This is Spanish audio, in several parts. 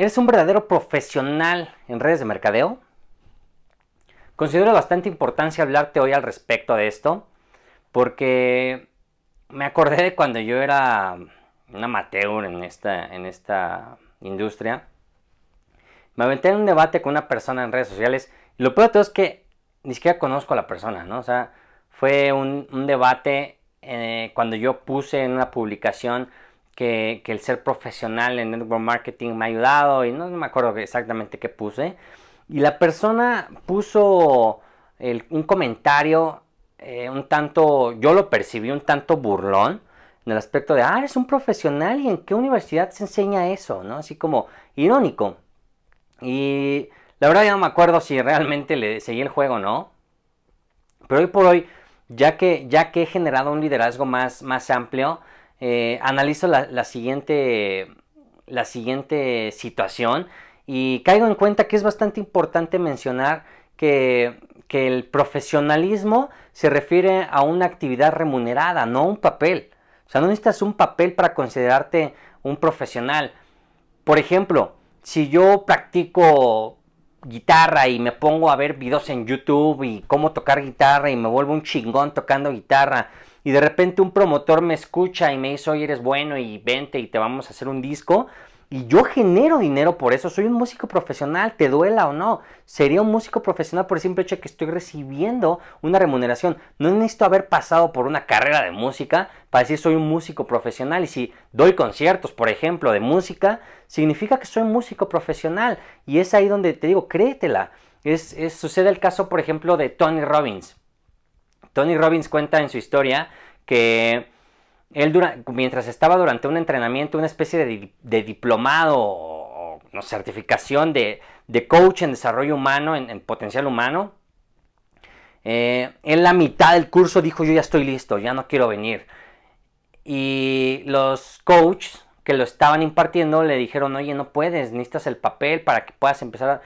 ¿Eres un verdadero profesional en redes de mercadeo? Considero bastante importancia hablarte hoy al respecto de esto, porque me acordé de cuando yo era un amateur en esta, en esta industria. Me aventé en un debate con una persona en redes sociales y lo peor de todo es que ni siquiera conozco a la persona, ¿no? O sea, fue un, debate eh, cuando yo puse en una publicación que, el ser profesional en network marketing me ha ayudado y no, me acuerdo exactamente qué puse. Y la persona puso un comentario eh, un tanto, yo lo percibí un tanto burlón, en el aspecto de, ah, eres un profesional y en qué universidad se enseña eso, ¿no? Así como irónico. Y la verdad ya no me acuerdo si realmente le seguí el juego o no. Pero hoy por hoy, ya que, ya que he generado un liderazgo más, más amplio, eh, analizo la, siguiente, la siguiente situación y caigo en cuenta que es bastante importante mencionar que, que el profesionalismo se refiere a una actividad remunerada, no a un papel. O sea, no necesitas un papel para considerarte un profesional. Por ejemplo, si yo practico guitarra y me pongo a ver videos en YouTube y cómo tocar guitarra y me vuelvo un chingón tocando guitarra. Y de repente un promotor me escucha y me dice, oye, eres bueno y vente y te vamos a hacer un disco, y yo genero dinero por eso, soy un músico profesional, te duela o no. Sería un músico profesional por el simple hecho de que estoy recibiendo una remuneración. No necesito haber pasado por una carrera de música para decir soy un músico profesional. Y si doy conciertos, por ejemplo, de música, significa que soy un músico profesional. Y es ahí donde te digo, créetela. Es, sucede el caso, por ejemplo, de Tony Robbins. Tony Robbins cuenta en su historia que él mientras estaba durante un entrenamiento, una especie de, diplomado o, certificación de, coach en desarrollo humano, en, potencial humano, eh, en la mitad del curso dijo yo ya estoy listo, ya no quiero venir. Y los coaches que lo estaban impartiendo le dijeron, oye, no puedes, necesitas el papel para que puedas empezar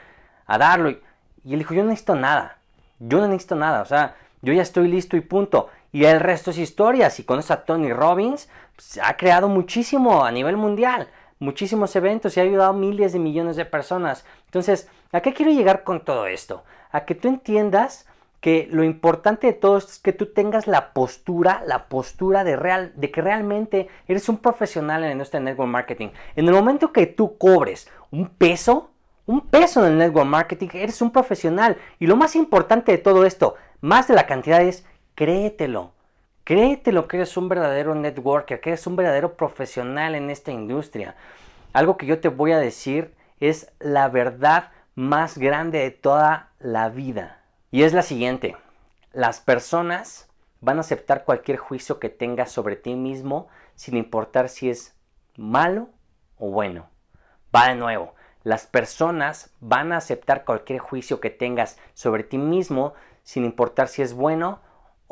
a, darlo. Y, y él dijo, yo no necesito nada, yo no necesito nada, o sea, yo ya estoy listo y punto. Y el resto es historia. Si conoces a Tony Robbins, pues, ha creado muchísimo a nivel mundial, muchísimos eventos y ha ayudado a miles de millones de personas. Entonces, ¿a qué quiero llegar con todo esto? A que tú entiendas que lo importante de todo esto es que tú tengas la postura, la postura de, real, de que realmente eres un profesional en de network marketing. En el momento que tú cobres un peso, un peso en el network marketing, eres un profesional. Y lo más importante de todo esto, más de la cantidad es Créetelo. Créetelo que eres un verdadero networker, que eres un verdadero profesional en esta industria. Algo que yo te voy a decir es la verdad más grande de toda la vida. Y es la siguiente. Las personas van a aceptar cualquier juicio que tengas sobre ti mismo sin importar si es malo o bueno. Va de nuevo. Las personas van a aceptar cualquier juicio que tengas sobre ti mismo sin importar si es bueno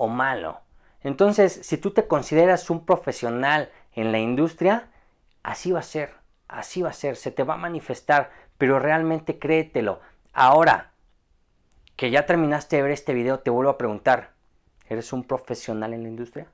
o malo. Entonces, si tú te consideras un profesional en la industria, así va a ser, así va a ser, se te va a manifestar, pero realmente créetelo. Ahora que ya terminaste de ver este video, te vuelvo a preguntar, ¿eres un profesional en la industria?